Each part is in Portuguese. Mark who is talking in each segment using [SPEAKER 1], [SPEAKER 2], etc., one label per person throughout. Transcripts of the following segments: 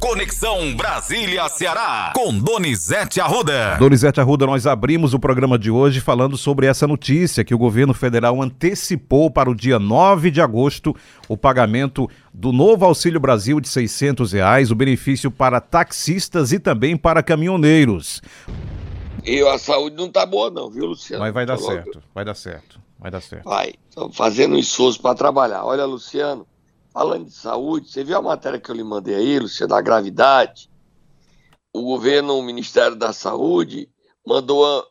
[SPEAKER 1] Conexão Brasília-Ceará, com Donizete Arruda.
[SPEAKER 2] Donizete Arruda, nós abrimos o programa de hoje falando sobre essa notícia que o governo federal antecipou para o dia 9 de agosto o pagamento do novo Auxílio Brasil de 600 reais, o benefício para taxistas e também para caminhoneiros.
[SPEAKER 3] E a saúde não tá boa não, viu, Luciano?
[SPEAKER 2] Mas vai dar
[SPEAKER 3] Tá logo-
[SPEAKER 2] certo, vai dar certo, vai dar certo.
[SPEAKER 3] Vai, estamos fazendo um esforço para trabalhar. Olha, Luciano, falando de saúde, você viu a matéria que eu lhe mandei aí, Luciano, da gravidade? O governo, o Ministério da Saúde, mandou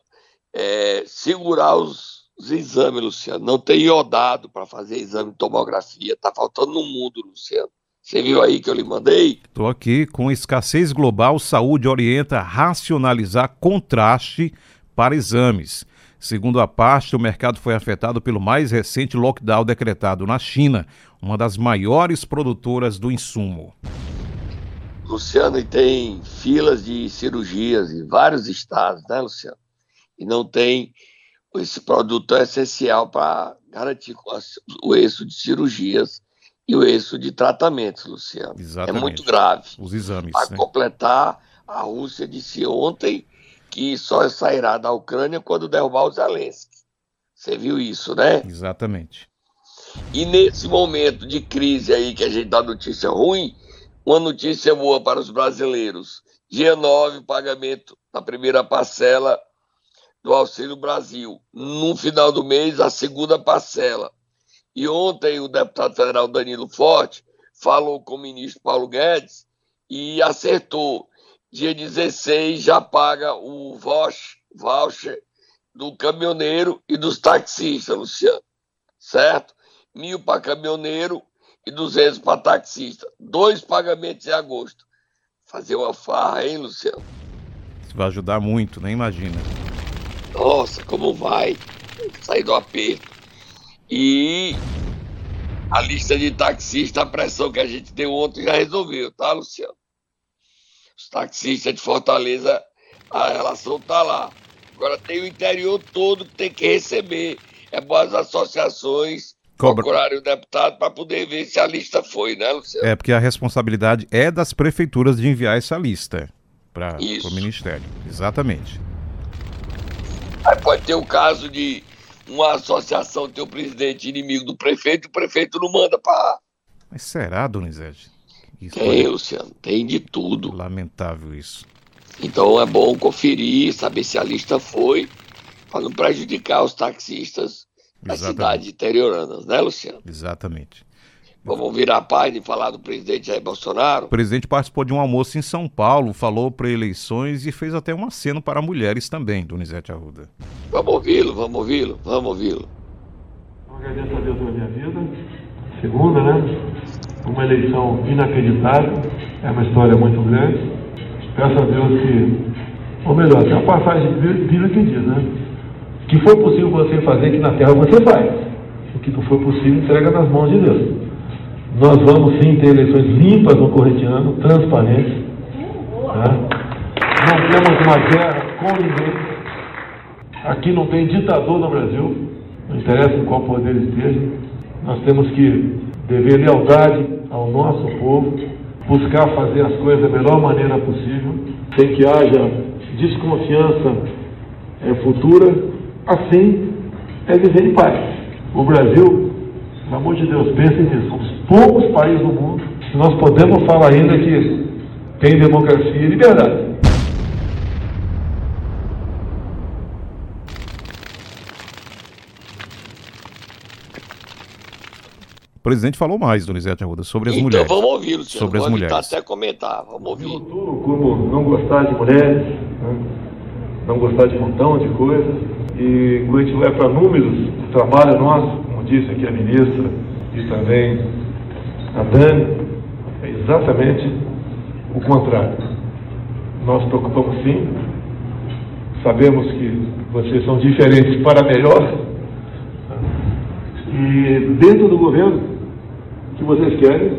[SPEAKER 3] é, segurar os, os exames, Luciano. Não tem iodado para fazer exame de tomografia. Tá faltando no mundo, Luciano. Você viu aí que eu lhe mandei?
[SPEAKER 2] Estou aqui com escassez global, saúde orienta racionalizar contraste para exames. Segundo a pasta, o mercado foi afetado pelo mais recente lockdown decretado na China, uma das maiores produtoras do insumo.
[SPEAKER 3] Luciano, e tem filas de cirurgias em vários estados, né, Luciano? E não tem esse produto é essencial para garantir o êxito de cirurgias e o êxito de tratamentos, Luciano.
[SPEAKER 2] Exatamente.
[SPEAKER 3] É muito grave.
[SPEAKER 2] Os exames.
[SPEAKER 3] Para
[SPEAKER 2] né?
[SPEAKER 3] completar, a Rússia disse ontem que só sairá da Ucrânia quando derrubar o Zelensky. Você viu isso, né?
[SPEAKER 2] Exatamente.
[SPEAKER 3] E nesse momento de crise aí que a gente dá notícia ruim, uma notícia boa para os brasileiros. Dia 9, pagamento da primeira parcela do Auxílio Brasil. No final do mês, a segunda parcela. E ontem o deputado federal Danilo Forte falou com o ministro Paulo Guedes e acertou. Dia 16 já paga o voucher, do caminhoneiro e dos taxistas, Luciano. Certo? Mil para caminhoneiro e 200 para taxista. Dois pagamentos em agosto. Fazer uma farra, hein, Luciano?
[SPEAKER 2] Isso vai ajudar muito, nem imagina.
[SPEAKER 3] Nossa, como vai? Sair do aperto. E a lista de taxistas, a pressão que a gente deu ontem já resolveu, tá, Luciano? Os taxistas de Fortaleza, a relação tá lá. Agora tem o interior todo que tem que receber. É bom as associações
[SPEAKER 2] Cobra.
[SPEAKER 3] procurarem o deputado para poder ver se a lista foi, né, Luciano?
[SPEAKER 2] É porque a responsabilidade é das prefeituras de enviar essa lista para o Ministério. Exatamente.
[SPEAKER 3] Aí pode ter o caso de uma associação ter o presidente inimigo do prefeito e o prefeito não manda para.
[SPEAKER 2] Mas será, Donizete? Isso
[SPEAKER 3] Tem,
[SPEAKER 2] é
[SPEAKER 3] Luciano, tem de tudo.
[SPEAKER 2] lamentável isso.
[SPEAKER 3] Então é bom conferir, saber se a lista foi, para não prejudicar os taxistas das
[SPEAKER 2] Exatamente.
[SPEAKER 3] cidades interioranas, né, Luciano?
[SPEAKER 2] Exatamente.
[SPEAKER 3] Vamos virar a página e falar do presidente Jair Bolsonaro?
[SPEAKER 2] O presidente participou de um almoço em São Paulo, falou para eleições e fez até um aceno para mulheres também, Donizete Arruda.
[SPEAKER 3] Vamos ouvi-lo, vamos ouvi-lo, vamos ouvi-lo.
[SPEAKER 4] Eu agradeço a Deus pela minha vida. Segunda, né? Uma eleição inacreditável. É uma história muito grande. Peço a Deus que, ou melhor, tem uma passagem de Bíblia que diz, né? O que for possível você fazer aqui na terra, você faz. O que não for possível, entrega nas mãos de Deus. Nós vamos sim ter eleições limpas no corretiano, transparentes. Tá? Não temos uma guerra com ninguém. Aqui não tem ditador no Brasil, não interessa em qual poder esteja. Nós temos que dever lealdade ao nosso povo, buscar fazer as coisas da melhor maneira possível, sem que haja desconfiança eh, futura. Assim é viver em paz. O Brasil, pelo amor de Deus, pensem nisso, somos poucos países no mundo que nós podemos falar ainda que tem democracia e liberdade.
[SPEAKER 2] O presidente falou mais, Donizete Arruda, sobre as
[SPEAKER 3] então
[SPEAKER 2] mulheres.
[SPEAKER 3] vamos ouvir, Luciano.
[SPEAKER 2] Sobre as mulheres.
[SPEAKER 3] até comentar, vamos ouvir.
[SPEAKER 4] tudo como não gostar de mulheres, né? não gostar de um montão de coisas. E quando a gente vai para números, o trabalho nosso, como disse aqui a ministra e também a Dani, é exatamente o contrário. Nós preocupamos sim, sabemos que vocês são diferentes para melhor. E dentro do governo que vocês querem,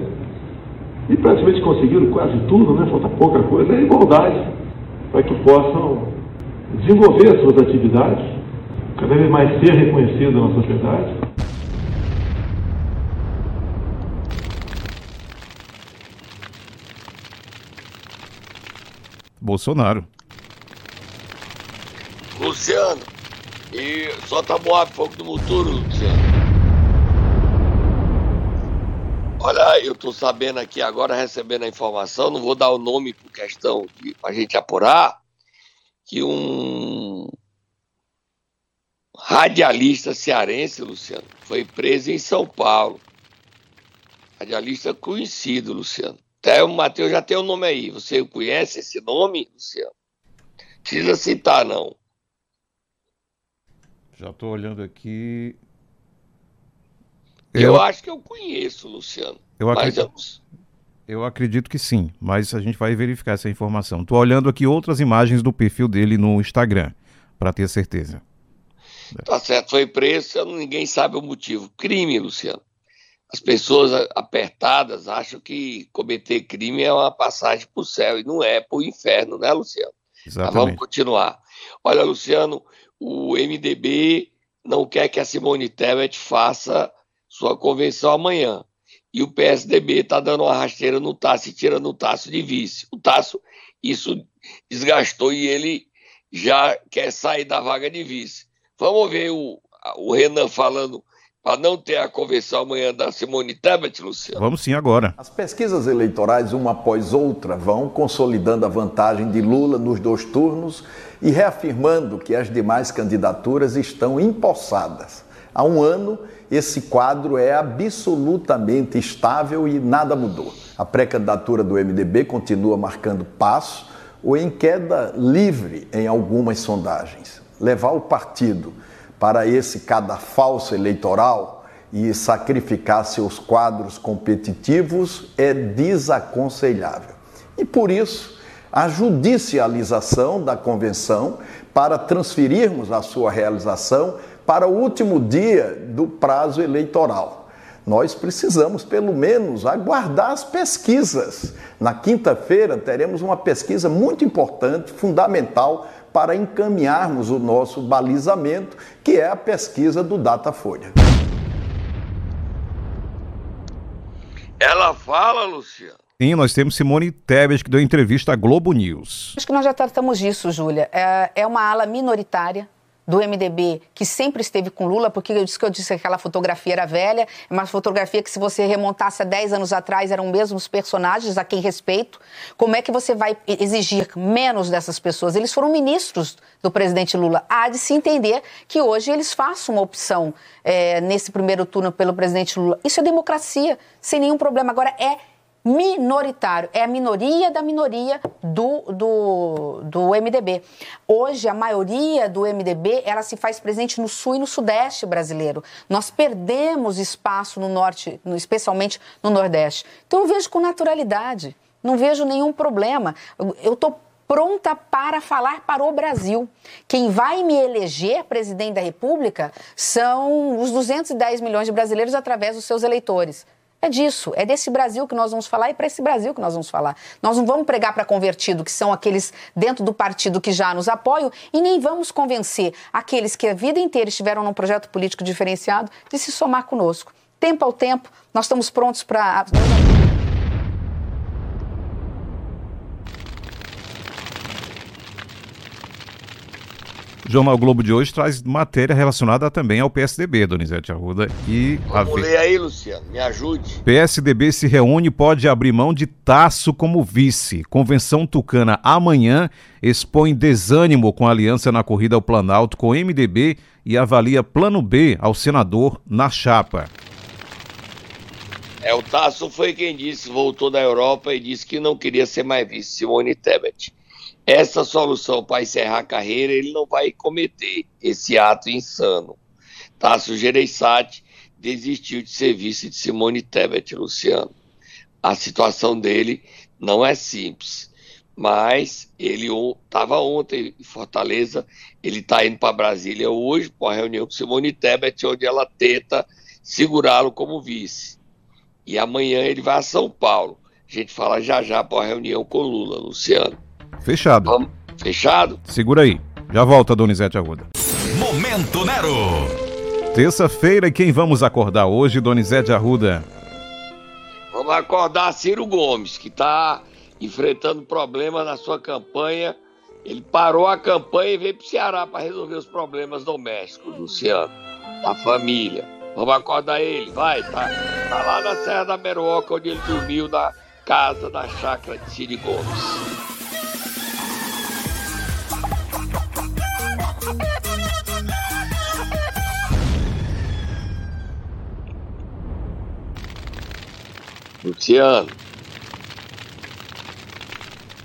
[SPEAKER 4] e praticamente conseguiram quase tudo, né? falta pouca coisa, é igualdade, para que possam desenvolver as suas atividades, cada vez mais ser reconhecidas na sociedade.
[SPEAKER 2] Bolsonaro.
[SPEAKER 3] Luciano, e solta Moab Fogo do Futuro, Luciano. Olha, eu tô sabendo aqui agora, recebendo a informação, não vou dar o nome por questão de a gente apurar, que um radialista cearense, Luciano, foi preso em São Paulo. Radialista conhecido, Luciano. Até o Matheus já tem o nome aí. Você conhece esse nome, Luciano? Precisa citar, não.
[SPEAKER 2] Já estou olhando aqui.
[SPEAKER 3] Eu, eu, acho que eu conheço, Luciano.
[SPEAKER 2] Eu acredito, eu... eu acredito que sim, mas a gente vai verificar essa informação. Estou olhando aqui outras imagens do perfil dele no Instagram, para ter certeza.
[SPEAKER 3] Tá certo, foi preso, ninguém sabe o motivo. Crime, Luciano. As pessoas apertadas acham que cometer crime é uma passagem para o céu, e não é para o inferno, né, Luciano?
[SPEAKER 2] Exatamente.
[SPEAKER 3] Mas vamos continuar. Olha, Luciano, o MDB não quer que a Simone Tebet faça sua convenção amanhã. E o PSDB está dando uma rasteira no Tasso e tirando o Tasso de vice. O Tasso, isso desgastou e ele já quer sair da vaga de vice. Vamos ver o, o Renan falando para não ter a convenção amanhã da Simone Tebet, Luciano?
[SPEAKER 2] Vamos sim agora.
[SPEAKER 5] As pesquisas eleitorais, uma após outra, vão consolidando a vantagem de Lula nos dois turnos e reafirmando que as demais candidaturas estão empossadas. Há um ano, esse quadro é absolutamente estável e nada mudou. A pré-candidatura do MDB continua marcando passo ou em queda livre em algumas sondagens. Levar o partido para esse cadafalso eleitoral e sacrificar seus quadros competitivos é desaconselhável. E por isso, a judicialização da convenção para transferirmos a sua realização para o último dia do prazo eleitoral. Nós precisamos, pelo menos, aguardar as pesquisas. Na quinta-feira teremos uma pesquisa muito importante, fundamental para encaminharmos o nosso balizamento, que é a pesquisa do Datafolha.
[SPEAKER 3] Ela fala, Luciano.
[SPEAKER 2] Sim, nós temos Simone Tebet, que deu entrevista à Globo News.
[SPEAKER 6] Acho que nós já tratamos disso, Júlia. É, é uma ala minoritária do MDB que sempre esteve com Lula, porque eu disse que eu disse que aquela fotografia era velha, é uma fotografia que se você remontasse a 10 anos atrás eram mesmos personagens a quem respeito. Como é que você vai exigir menos dessas pessoas? Eles foram ministros do presidente Lula. Há de se entender que hoje eles façam uma opção é, nesse primeiro turno pelo presidente Lula. Isso é democracia, sem nenhum problema. Agora é minoritário, é a minoria da minoria do, do, do MDB. Hoje, a maioria do MDB, ela se faz presente no sul e no sudeste brasileiro. Nós perdemos espaço no norte, especialmente no nordeste. Então, eu vejo com naturalidade, não vejo nenhum problema. Eu estou pronta para falar para o Brasil. Quem vai me eleger presidente da República são os 210 milhões de brasileiros através dos seus eleitores. É disso, é desse Brasil que nós vamos falar e para esse Brasil que nós vamos falar. Nós não vamos pregar para convertido, que são aqueles dentro do partido que já nos apoiam, e nem vamos convencer aqueles que a vida inteira estiveram num projeto político diferenciado de se somar conosco. Tempo ao tempo, nós estamos prontos para.
[SPEAKER 2] Jornal Globo de hoje traz matéria relacionada também ao PSDB, Donizete Arruda. E
[SPEAKER 3] Vamos a... ler aí, Luciano, me ajude.
[SPEAKER 2] PSDB se reúne e pode abrir mão de Tasso como vice. Convenção Tucana amanhã expõe desânimo com a aliança na corrida ao Planalto com MDB e avalia plano B ao senador na chapa.
[SPEAKER 3] É, o Tasso foi quem disse, voltou da Europa e disse que não queria ser mais vice, Simone Tebet essa solução para encerrar a carreira, ele não vai cometer esse ato insano. Tasso Gereissati desistiu de ser vice de Simone Tebet, Luciano. A situação dele não é simples, mas ele estava ontem em Fortaleza, ele está indo para Brasília hoje para uma reunião com Simone Tebet, onde ela tenta segurá-lo como vice. E amanhã ele vai a São Paulo. A gente fala já já para a reunião com Lula, Luciano.
[SPEAKER 2] Fechado. Vamos.
[SPEAKER 3] Fechado?
[SPEAKER 2] Segura aí. Já volta, Donizete Arruda.
[SPEAKER 1] Momento Nero.
[SPEAKER 2] Terça-feira, quem vamos acordar hoje, Donizete Arruda?
[SPEAKER 3] Vamos acordar Ciro Gomes, que está enfrentando problemas na sua campanha. Ele parou a campanha e veio para o Ceará para resolver os problemas domésticos, Luciano, da família. Vamos acordar ele, vai, tá, tá lá na Serra da Meruoca, onde ele dormiu na casa da chácara de Cid Gomes. Luciano.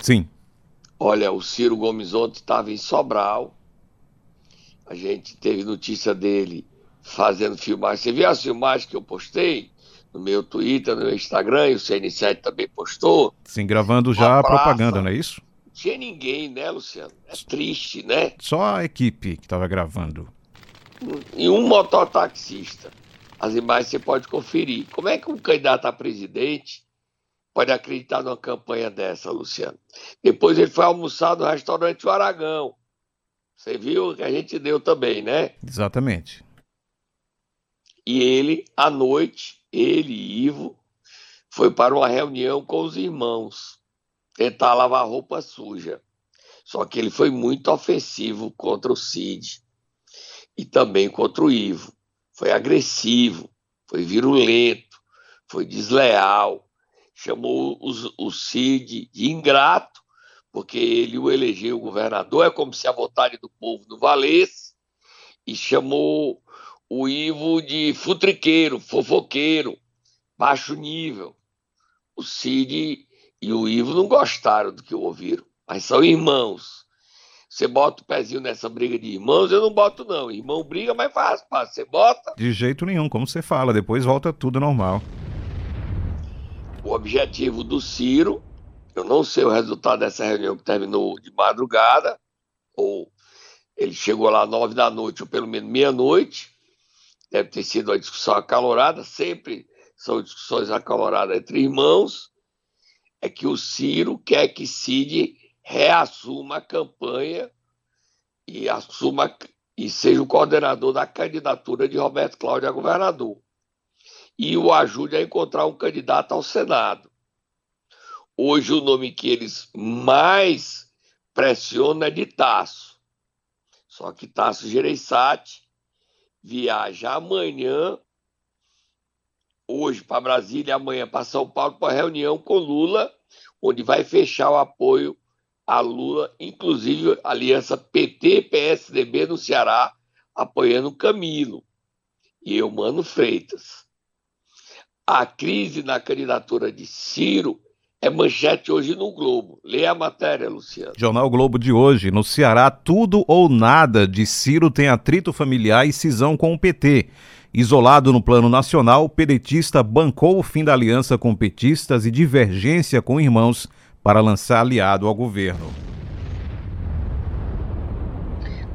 [SPEAKER 2] Sim.
[SPEAKER 3] Olha, o Ciro Gomes ontem estava em Sobral. A gente teve notícia dele fazendo filmagem. Você viu as filmagens que eu postei no meu Twitter, no meu Instagram, e o CN7 também postou?
[SPEAKER 2] Sim, gravando já a propaganda, não é isso?
[SPEAKER 3] Tinha ninguém, né, Luciano? É triste, né?
[SPEAKER 2] Só a equipe que estava gravando.
[SPEAKER 3] E um mototaxista. As imagens você pode conferir. Como é que um candidato a presidente pode acreditar numa campanha dessa, Luciano? Depois ele foi almoçar no restaurante O Aragão. Você viu que a gente deu também, né?
[SPEAKER 2] Exatamente.
[SPEAKER 3] E ele, à noite, ele e Ivo, foi para uma reunião com os irmãos, tentar lavar roupa suja. Só que ele foi muito ofensivo contra o Cid e também contra o Ivo foi agressivo, foi virulento, foi desleal, chamou os, o Cid de ingrato, porque ele o elegeu governador, é como se a vontade do povo não valesse, e chamou o Ivo de futriqueiro, fofoqueiro, baixo nível. O Cid e o Ivo não gostaram do que ouviram, mas são irmãos. Você bota o pezinho nessa briga de irmãos, eu não boto, não. Irmão briga, mas faz, faz. Você bota.
[SPEAKER 2] De jeito nenhum, como você fala, depois volta tudo normal.
[SPEAKER 3] O objetivo do Ciro, eu não sei o resultado dessa reunião que terminou de madrugada, ou ele chegou lá nove da noite, ou pelo menos meia-noite. Deve ter sido uma discussão acalorada, sempre são discussões acaloradas entre irmãos. É que o Ciro quer que Cid reassuma a campanha e assuma e seja o coordenador da candidatura de Roberto Cláudio a governador. E o ajude a encontrar um candidato ao Senado. Hoje o nome que eles mais pressionam é de Tasso. Só que Tasso Gereissati viaja amanhã, hoje para Brasília, amanhã para São Paulo, para reunião com Lula, onde vai fechar o apoio a Lula, inclusive a aliança PT-PSDB no Ceará, apoiando Camilo e Eumano Freitas. A crise na candidatura de Ciro é manchete hoje no Globo. Leia a matéria, Luciano.
[SPEAKER 2] Jornal Globo de hoje. No Ceará, tudo ou nada de Ciro tem atrito familiar e cisão com o PT. Isolado no plano nacional, o pedetista bancou o fim da aliança com petistas e divergência com irmãos para lançar aliado ao governo.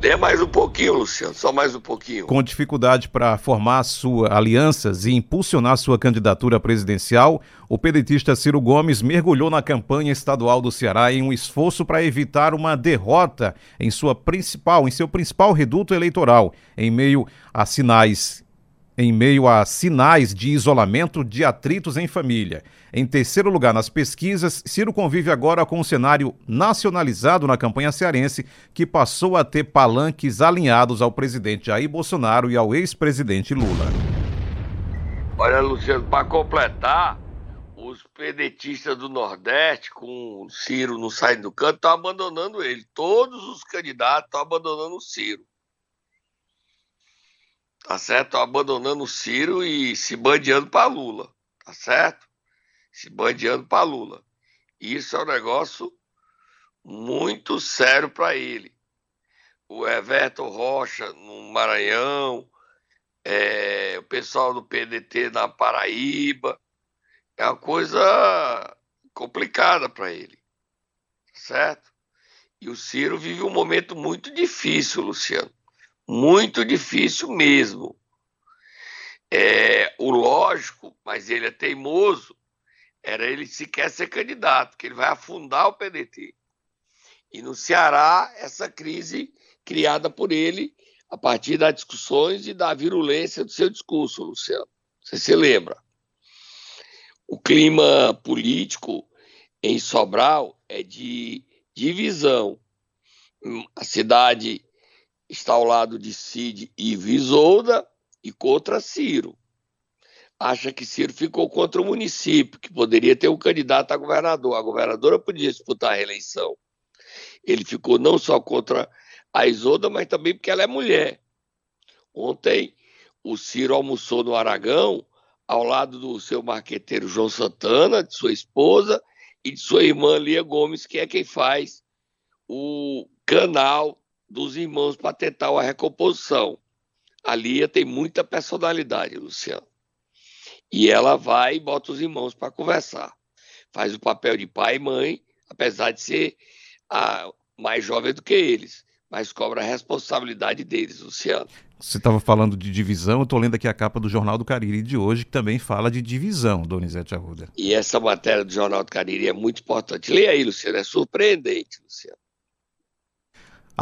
[SPEAKER 3] Dê mais um pouquinho, Luciano, só mais um pouquinho.
[SPEAKER 2] Com dificuldade para formar suas alianças e impulsionar sua candidatura presidencial, o pedetista Ciro Gomes mergulhou na campanha estadual do Ceará em um esforço para evitar uma derrota em sua principal, em seu principal reduto eleitoral, em meio a sinais em meio a sinais de isolamento de atritos em família. Em terceiro lugar nas pesquisas, Ciro convive agora com um cenário nacionalizado na campanha cearense, que passou a ter palanques alinhados ao presidente Jair Bolsonaro e ao ex-presidente Lula.
[SPEAKER 3] Olha, Luciano, para completar, os pedetistas do Nordeste, com o Ciro não saindo do canto, estão abandonando ele. Todos os candidatos estão abandonando o Ciro tá certo? Abandonando o Ciro e se bandeando para Lula, tá certo? Se bandeando para Lula. Isso é um negócio muito sério para ele. O Everton Rocha no Maranhão, é, o pessoal do PDT na Paraíba, é uma coisa complicada para ele, tá certo? E o Ciro vive um momento muito difícil, Luciano muito difícil mesmo. É, o lógico, mas ele é teimoso, era ele sequer ser candidato, que ele vai afundar o PDT. E no Ceará, essa crise criada por ele a partir das discussões e da virulência do seu discurso, Luciano. Você se lembra? O clima político em Sobral é de divisão. A cidade está ao lado de Cid e Visolda e contra Ciro. Acha que Ciro ficou contra o município, que poderia ter um candidato a governador. A governadora podia disputar a reeleição. Ele ficou não só contra a Isolda, mas também porque ela é mulher. Ontem, o Ciro almoçou no Aragão, ao lado do seu marqueteiro João Santana, de sua esposa, e de sua irmã Lia Gomes, que é quem faz o canal dos irmãos para tentar uma recomposição. A Lia tem muita personalidade, Luciano. E ela vai e bota os irmãos para conversar. Faz o papel de pai e mãe, apesar de ser a mais jovem do que eles, mas cobra a responsabilidade deles, Luciano.
[SPEAKER 2] Você estava falando de divisão, eu estou lendo aqui a capa do Jornal do Cariri de hoje, que também fala de divisão, Donizete Arruda.
[SPEAKER 3] E essa matéria do Jornal do Cariri é muito importante. Leia aí, Luciano, é surpreendente, Luciano.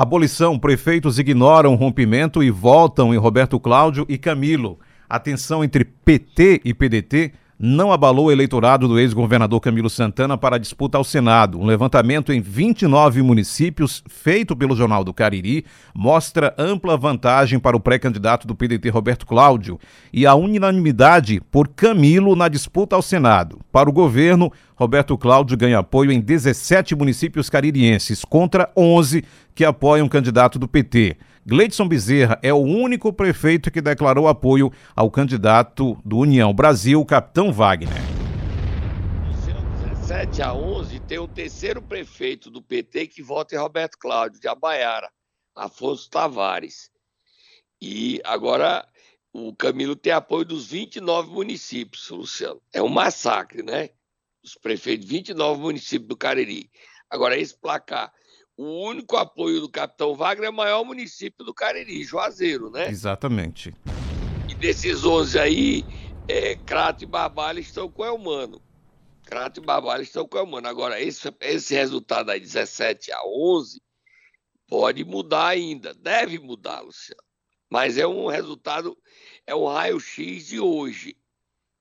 [SPEAKER 2] Abolição, prefeitos ignoram o rompimento e voltam em Roberto Cláudio e Camilo. A tensão entre PT e PDT não abalou o eleitorado do ex-governador Camilo Santana para a disputa ao Senado. Um levantamento em 29 municípios, feito pelo Jornal do Cariri, mostra ampla vantagem para o pré-candidato do PDT Roberto Cláudio e a unanimidade por Camilo na disputa ao Senado. Para o governo, Roberto Cláudio ganha apoio em 17 municípios caririenses, contra 11 que apoiam o candidato do PT. Gleidson Bezerra é o único prefeito que declarou apoio ao candidato do União Brasil, Capitão Wagner.
[SPEAKER 3] 17 a 11 tem o terceiro prefeito do PT que vota em Roberto Cláudio, de Abaiara, Afonso Tavares. E agora o Camilo tem apoio dos 29 municípios, Luciano. É um massacre, né? Os prefeitos, 29 municípios do Cariri. Agora, esse placar o único apoio do Capitão Wagner é o maior município do Cariri, Juazeiro, né?
[SPEAKER 2] Exatamente.
[SPEAKER 3] E desses 11 aí, é, Crato e Barbalha estão com o Elmano. Crato e Barbalha estão com o Elmano. Agora, esse, esse resultado aí, 17 a 11, pode mudar ainda. Deve mudar, Luciano. Mas é um resultado, é um raio-x de hoje.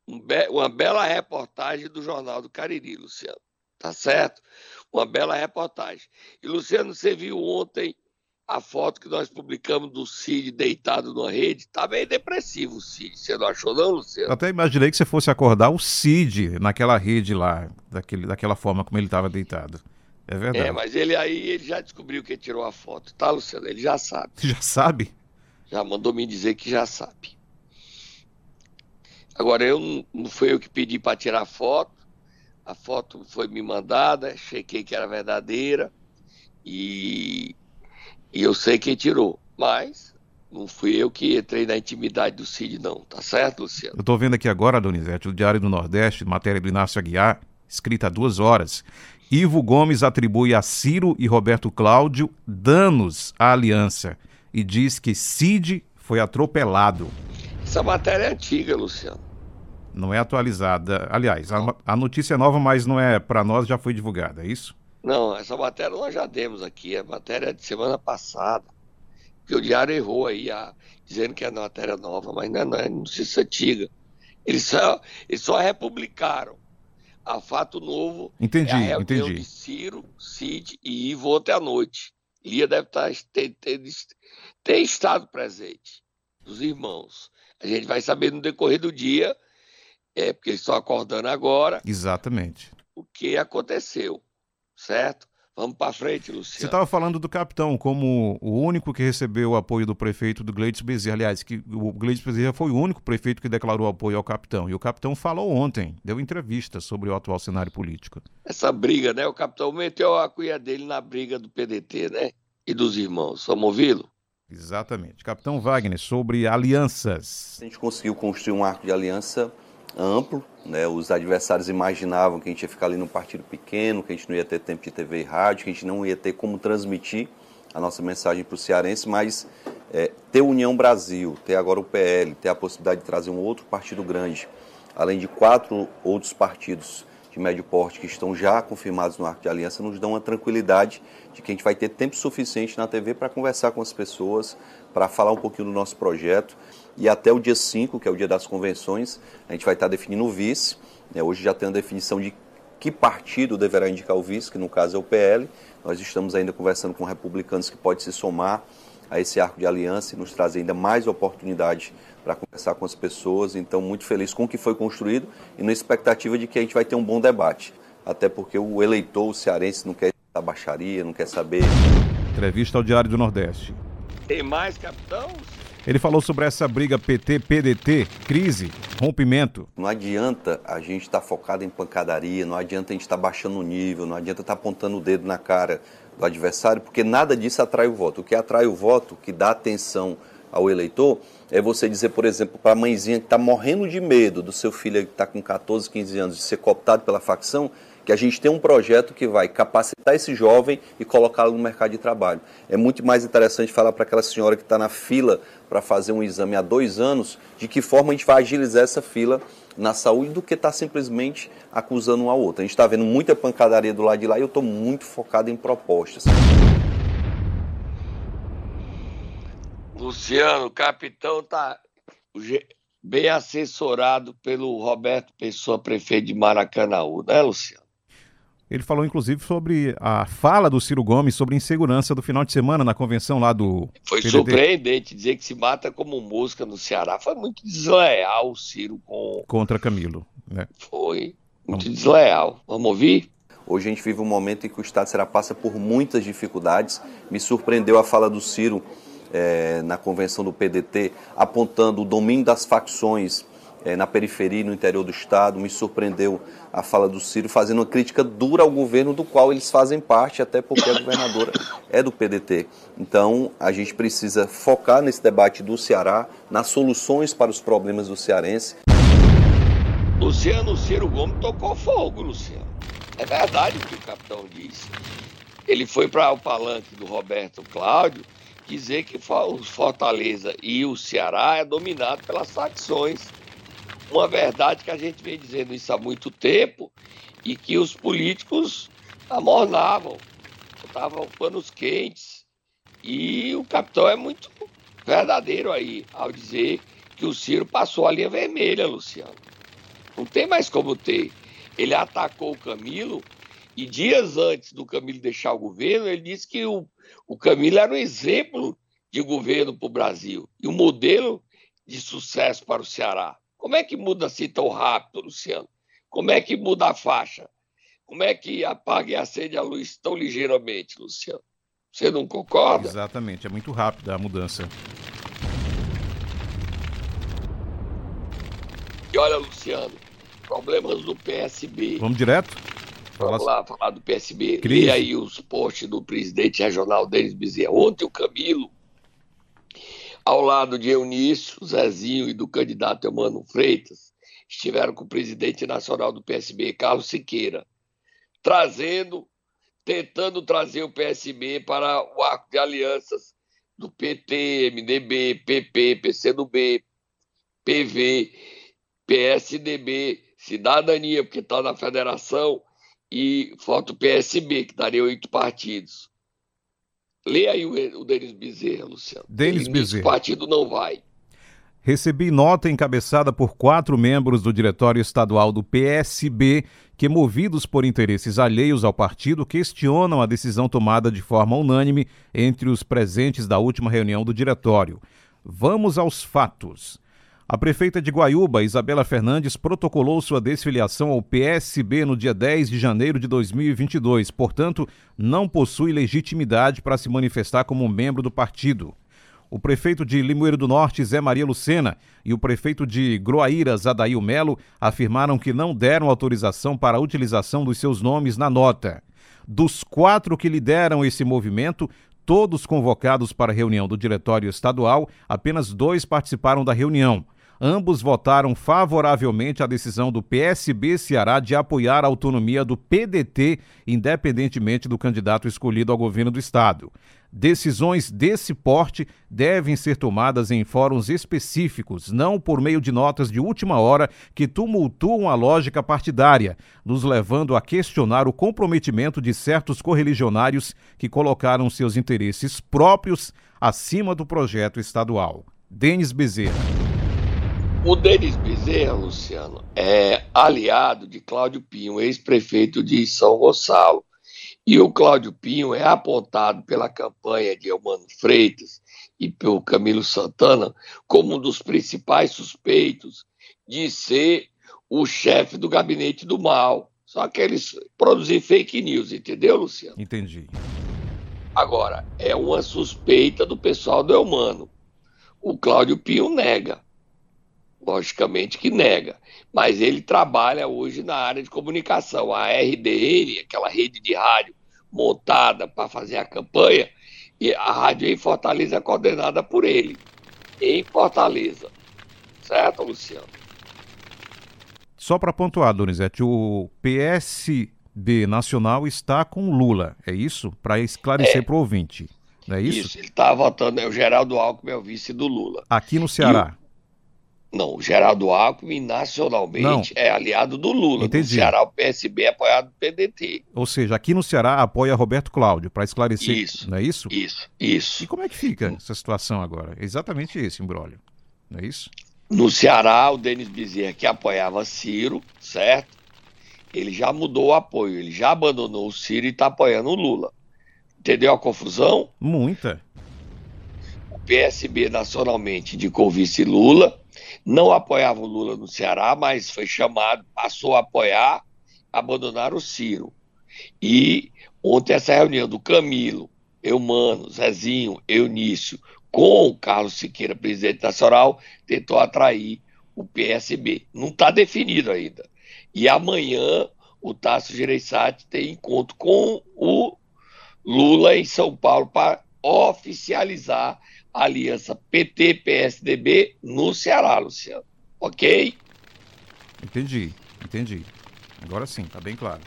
[SPEAKER 3] Um be uma bela reportagem do Jornal do Cariri, Luciano. Tá certo? Uma bela reportagem. E, Luciano, você viu ontem a foto que nós publicamos do Cid deitado na rede? Tá bem depressivo o Cid. Você não achou, não, Luciano?
[SPEAKER 2] Eu até imaginei que você fosse acordar o Cid naquela rede lá, daquele, daquela forma como ele estava deitado. É verdade.
[SPEAKER 3] É, mas ele aí ele já descobriu que tirou a foto, tá, Luciano? Ele já sabe.
[SPEAKER 2] Já sabe?
[SPEAKER 3] Já mandou me dizer que já sabe. Agora, eu não, fui eu que pedi para tirar foto a foto foi me mandada, chequei que era verdadeira e, e eu sei quem tirou, mas não fui eu que entrei na intimidade do Cid, não, tá certo, Luciano?
[SPEAKER 2] Eu estou vendo aqui agora, Donizete, o Diário do Nordeste, matéria do Inácio Aguiar, escrita há duas horas. Ivo Gomes atribui a Ciro e Roberto Cláudio danos à aliança e diz que Cid foi atropelado.
[SPEAKER 3] Essa matéria é antiga, Luciano
[SPEAKER 2] não é atualizada. Aliás, a, a notícia é nova, mas não é para nós, já foi divulgada, é isso?
[SPEAKER 3] Não, essa matéria nós já demos aqui, a matéria é de semana passada, que o Diário errou aí, a, dizendo que é matéria nova, mas não é, não é notícia antiga. Eles só, eles só republicaram. A fato novo
[SPEAKER 2] entendi,
[SPEAKER 3] é a
[SPEAKER 2] entendi.
[SPEAKER 3] de Ciro, Cid e Ivo ontem à noite. Lia deve estar, ter, ter, ter estado presente, dos irmãos. A gente vai saber no decorrer do dia é, porque eles estão acordando agora.
[SPEAKER 2] Exatamente.
[SPEAKER 3] O que aconteceu, certo? Vamos para frente, Luciano.
[SPEAKER 2] Você estava falando do capitão como o único que recebeu o apoio do prefeito do Gleides Bezerra. Aliás, que o Gleides Bezerra foi o único prefeito que declarou apoio ao capitão. E o capitão falou ontem, deu entrevista sobre o atual cenário político.
[SPEAKER 3] Essa briga, né? O capitão meteu a cuia dele na briga do PDT, né? E dos irmãos. Vamos ouvi-lo?
[SPEAKER 2] Exatamente. Capitão Wagner, sobre alianças.
[SPEAKER 7] A gente conseguiu construir um arco de aliança amplo. Né? Os adversários imaginavam que a gente ia ficar ali num partido pequeno, que a gente não ia ter tempo de TV e rádio, que a gente não ia ter como transmitir a nossa mensagem para o cearense, mas é, ter União Brasil, ter agora o PL, ter a possibilidade de trazer um outro partido grande, além de quatro outros partidos de médio porte que estão já confirmados no Arco de Aliança, nos dão uma tranquilidade de que a gente vai ter tempo suficiente na TV para conversar com as pessoas, para falar um pouquinho do nosso projeto e até o dia 5, que é o dia das convenções, a gente vai estar definindo o vice. Né? Hoje já tem a definição de que partido deverá indicar o vice, que no caso é o PL. Nós estamos ainda conversando com republicanos que pode se somar a esse arco de aliança e nos trazer ainda mais oportunidade para conversar com as pessoas. Então, muito feliz com o que foi construído e na expectativa de que a gente vai ter um bom debate. Até porque o eleitor o cearense não quer a baixaria, não quer saber.
[SPEAKER 2] Entrevista ao Diário do Nordeste.
[SPEAKER 3] Tem mais, capitão?
[SPEAKER 2] Ele falou sobre essa briga PT-PDT, crise, rompimento.
[SPEAKER 7] Não adianta a gente estar tá focado em pancadaria, não adianta a gente estar tá baixando o nível, não adianta estar tá apontando o dedo na cara do adversário, porque nada disso atrai o voto. O que atrai o voto, que dá atenção ao eleitor, é você dizer, por exemplo, para a mãezinha que está morrendo de medo do seu filho que está com 14, 15 anos de ser cooptado pela facção, que a gente tem um projeto que vai capacitar esse jovem e colocá-lo no mercado de trabalho. É muito mais interessante falar para aquela senhora que está na fila para fazer um exame há dois anos, de que forma a gente vai agilizar essa fila na saúde do que estar tá simplesmente acusando um ao outro. A gente está vendo muita pancadaria do lado de lá e eu estou muito focado em propostas.
[SPEAKER 3] Luciano, o capitão está bem assessorado pelo Roberto Pessoa, prefeito de Maracanaú, né, Luciano?
[SPEAKER 2] Ele falou, inclusive, sobre a fala do Ciro Gomes sobre insegurança do final de semana na convenção lá do.
[SPEAKER 3] Foi PDT. surpreendente dizer que se mata como mosca no Ceará. Foi muito desleal o Ciro com.
[SPEAKER 2] Contra Camilo. Né?
[SPEAKER 3] Foi. Muito Vamos... desleal. Vamos ouvir?
[SPEAKER 7] Hoje a gente vive um momento em que o Estado será passa por muitas dificuldades. Me surpreendeu a fala do Ciro é, na convenção do PDT, apontando o domínio das facções é, na periferia no interior do Estado. Me surpreendeu a fala do Ciro fazendo uma crítica dura ao governo do qual eles fazem parte, até porque a governadora é do PDT. Então, a gente precisa focar nesse debate do Ceará, nas soluções para os problemas do cearense.
[SPEAKER 3] Luciano Ciro Gomes tocou fogo, Luciano. É verdade o que o capitão disse. Ele foi para o palanque do Roberto Cláudio dizer que Fortaleza e o Ceará é dominado pelas facções uma verdade que a gente vem dizendo isso há muito tempo e que os políticos amornavam, botavam panos quentes. E o capitão é muito verdadeiro aí ao dizer que o Ciro passou a linha vermelha, Luciano. Não tem mais como ter. Ele atacou o Camilo e dias antes do Camilo deixar o governo, ele disse que o, o Camilo era um exemplo de governo para o Brasil e um modelo de sucesso para o Ceará. Como é que muda assim tão rápido, Luciano? Como é que muda a faixa? Como é que apaga e acende a luz tão ligeiramente, Luciano? Você não concorda?
[SPEAKER 2] Exatamente, é muito rápida a mudança.
[SPEAKER 3] E olha, Luciano, problemas do PSB.
[SPEAKER 2] Vamos direto?
[SPEAKER 3] Vamos lá falar do PSB. Crise. E aí os posts do presidente regional Denis Bezerra. Ontem o Camilo ao lado de Eunício, Zezinho e do candidato Emmanuel Freitas, estiveram com o presidente nacional do PSB, Carlos Siqueira, trazendo, tentando trazer o PSB para o arco de alianças do PT, MDB, PP, PCdoB, PV, PSDB, Cidadania, porque está na federação, e falta o PSB, que daria oito partidos. Lê aí o, o Denis Bezerra, Luciano.
[SPEAKER 2] Denis Bezerra. O
[SPEAKER 3] partido não vai.
[SPEAKER 2] Recebi nota encabeçada por quatro membros do Diretório Estadual do PSB que, movidos por interesses alheios ao partido, questionam a decisão tomada de forma unânime entre os presentes da última reunião do Diretório. Vamos aos fatos. A prefeita de Guaiúba, Isabela Fernandes, protocolou sua desfiliação ao PSB no dia 10 de janeiro de 2022, portanto, não possui legitimidade para se manifestar como membro do partido. O prefeito de Limoeiro do Norte, Zé Maria Lucena, e o prefeito de Groaíras, Adail Melo, afirmaram que não deram autorização para a utilização dos seus nomes na nota. Dos quatro que lideram esse movimento, todos convocados para a reunião do Diretório Estadual, apenas dois participaram da reunião. Ambos votaram favoravelmente à decisão do PSB Ceará de apoiar a autonomia do PDT, independentemente do candidato escolhido ao governo do estado. Decisões desse porte devem ser tomadas em fóruns específicos, não por meio de notas de última hora que tumultuam a lógica partidária, nos levando a questionar o comprometimento de certos correligionários que colocaram seus interesses próprios acima do projeto estadual. Denis Bezerra.
[SPEAKER 3] O Denis Bezerra, Luciano, é aliado de Cláudio Pinho, ex-prefeito de São Gonçalo. E o Cláudio Pinho é apontado pela campanha de Eumano Freitas e pelo Camilo Santana como um dos principais suspeitos de ser o chefe do gabinete do mal. Só que eles produzem fake news, entendeu, Luciano?
[SPEAKER 2] Entendi.
[SPEAKER 3] Agora, é uma suspeita do pessoal do Eumano. O Cláudio Pinho nega. Logicamente que nega. Mas ele trabalha hoje na área de comunicação. A RDN, aquela rede de rádio montada para fazer a campanha, e a rádio em Fortaleza é coordenada por ele. Em Fortaleza. Certo, Luciano?
[SPEAKER 2] Só para pontuar, Donizete, o PSD Nacional está com Lula, é isso? Para esclarecer
[SPEAKER 3] É.
[SPEAKER 2] para o ouvinte, não é isso?
[SPEAKER 3] Isso, ele está votando, é o Geraldo Alckmin é o vice do Lula.
[SPEAKER 2] Aqui no Ceará.
[SPEAKER 3] Não, o Geraldo Alckmin nacionalmente é aliado do Lula.
[SPEAKER 2] Entendi.
[SPEAKER 3] No Ceará, o PSB é apoiado do PDT.
[SPEAKER 2] Ou seja, aqui no Ceará apoia Roberto Cláudio, para esclarecer,
[SPEAKER 3] Isso.
[SPEAKER 2] não é isso?
[SPEAKER 3] Isso,
[SPEAKER 2] E
[SPEAKER 3] isso.
[SPEAKER 2] como é que fica essa situação agora? É exatamente esse imbróglio, não é isso?
[SPEAKER 3] No Ceará, o Denis Bezerra, que apoiava Ciro, certo? Ele já mudou o apoio, ele já abandonou o Ciro e está apoiando o Lula. Entendeu a confusão?
[SPEAKER 2] Muita.
[SPEAKER 3] O PSB nacionalmente indicou o vice Lula, não apoiava o Lula no Ceará, mas foi chamado, passou a apoiar, abandonaram o Ciro. E ontem essa reunião do Camilo, Eumano, Zezinho, Eunício, com o Carlos Siqueira, presidente nacional, tentou atrair o PSB. Não está definido ainda. E amanhã o Tasso Gereissati tem encontro com o Lula em São Paulo para oficializar a aliança PT-PSDB no Ceará, Luciano. Ok?
[SPEAKER 2] Entendi, entendi. Agora sim, tá bem claro.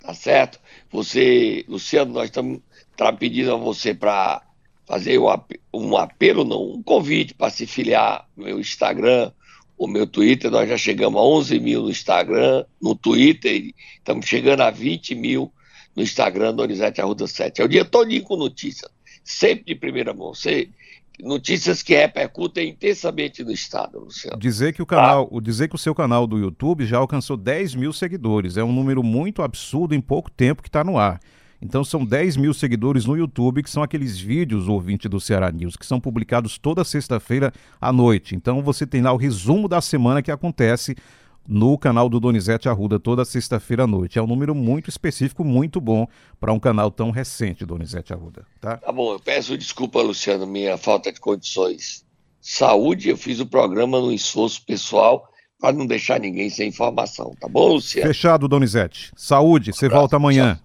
[SPEAKER 3] Tá certo? Você, Luciano, nós estamos tá pedindo a você para fazer um, ap- um apelo, não, um convite para se filiar no meu Instagram, o meu Twitter. Nós já chegamos a 11 mil no Instagram, no Twitter, estamos chegando a 20 mil no Instagram, Donizete Arruda 7. É o dia todinho com notícias, sempre de primeira mão. Você, notícias que repercutem intensamente no Estado, Luciano.
[SPEAKER 2] Dizer que o canal, o dizer que o seu canal do YouTube já alcançou 10 mil seguidores. É um número muito absurdo em pouco tempo que está no ar. Então são 10 mil seguidores no YouTube, que são aqueles vídeos, ouvinte do Ceará News, que são publicados toda sexta-feira à noite. Então você tem lá o resumo da semana que acontece no canal do Donizete Arruda toda sexta-feira à noite. É um número muito específico, muito bom para um canal tão recente, Donizete Arruda, tá?
[SPEAKER 3] Tá bom, eu peço desculpa, Luciano, minha falta de condições. Saúde, eu fiz o programa no esforço pessoal para não deixar ninguém sem informação, tá bom, Luciano?
[SPEAKER 2] Fechado, Donizete. Saúde, você
[SPEAKER 3] abraço,
[SPEAKER 2] volta amanhã.